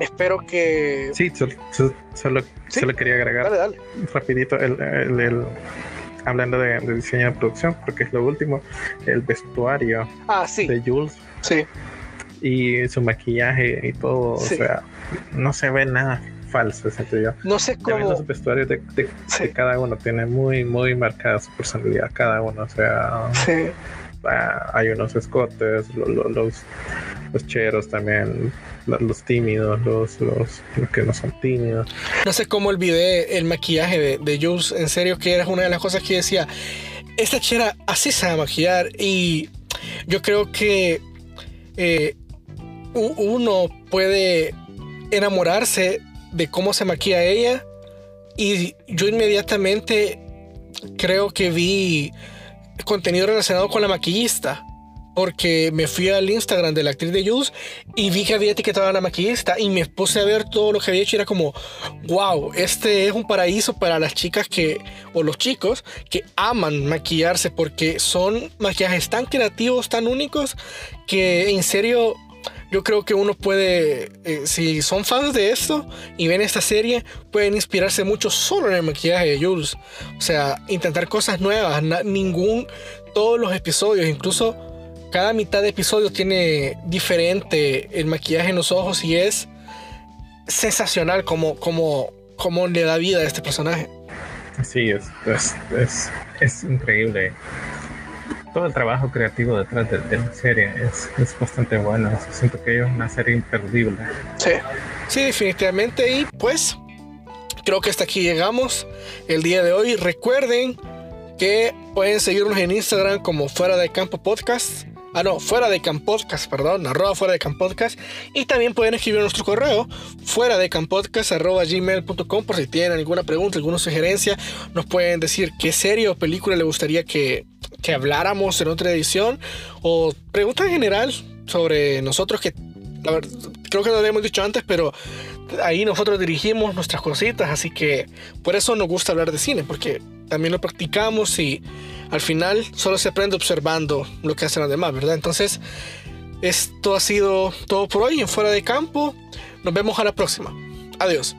Espero que... Sí, solo, quería agregar dale, rapidito el, hablando de, diseño de producción, porque es lo último, el vestuario ah, sí. de Jules. Sí. Y su maquillaje y todo, o sea, no se ve nada falso, siento yo. No sé cómo. Los vestuarios de, cada uno tiene muy, muy marcada su personalidad, cada uno, o sea. Sí. Ah, hay unos escotes, los, los, cheros también, los, tímidos, los, los, que no son tímidos. No sé cómo olvidé el maquillaje de, de Jules, en serio que era una de las cosas que decía, esta chera así se va a maquillar y yo creo que eh, uno puede enamorarse de cómo se maquilla ella. Y yo inmediatamente creo que vi contenido relacionado con la maquillista porque me fui al Instagram de la actriz de Jules y vi que había etiquetado a la maquillista y me puse a ver todo lo que había hecho y era como, wow, este es un paraíso para las chicas que, o los chicos que aman maquillarse porque son maquillajes tan creativos, tan únicos, que en serio yo creo que uno puede, eh, si son fans de esto y ven esta serie, pueden inspirarse mucho solo en el maquillaje de Jules. O sea, intentar cosas nuevas. ningún, todos los episodios, incluso cada mitad de episodio tiene diferente el maquillaje en los ojos y es sensacional como, como, como le da vida a este personaje. Sí, es, es, es, es increíble todo el trabajo creativo detrás de, la serie es, bastante bueno. Siento que es una serie imperdible. Sí, sí, definitivamente. Y pues, creo que hasta aquí llegamos el día de hoy. Recuerden que pueden seguirnos en Instagram como Fuera de Campo Podcast. Ah, no, fuera de Campodcast, perdón, arroba fuera de Campodcast. Y también pueden escribir nuestro correo, fuera de Campodcast, arroba gmail.com, por si tienen alguna pregunta, alguna sugerencia. Nos pueden decir qué serie o película le gustaría que, que habláramos en otra edición. O preguntas en general sobre nosotros, que creo que lo habíamos dicho antes, pero ahí nosotros dirigimos nuestras cositas. Así que por eso nos gusta hablar de cine, porque también lo practicamos y al final solo se aprende observando lo que hacen los demás, ¿verdad? Entonces, esto ha sido todo por hoy en Fuera de Campo. Nos vemos a la próxima. Adiós.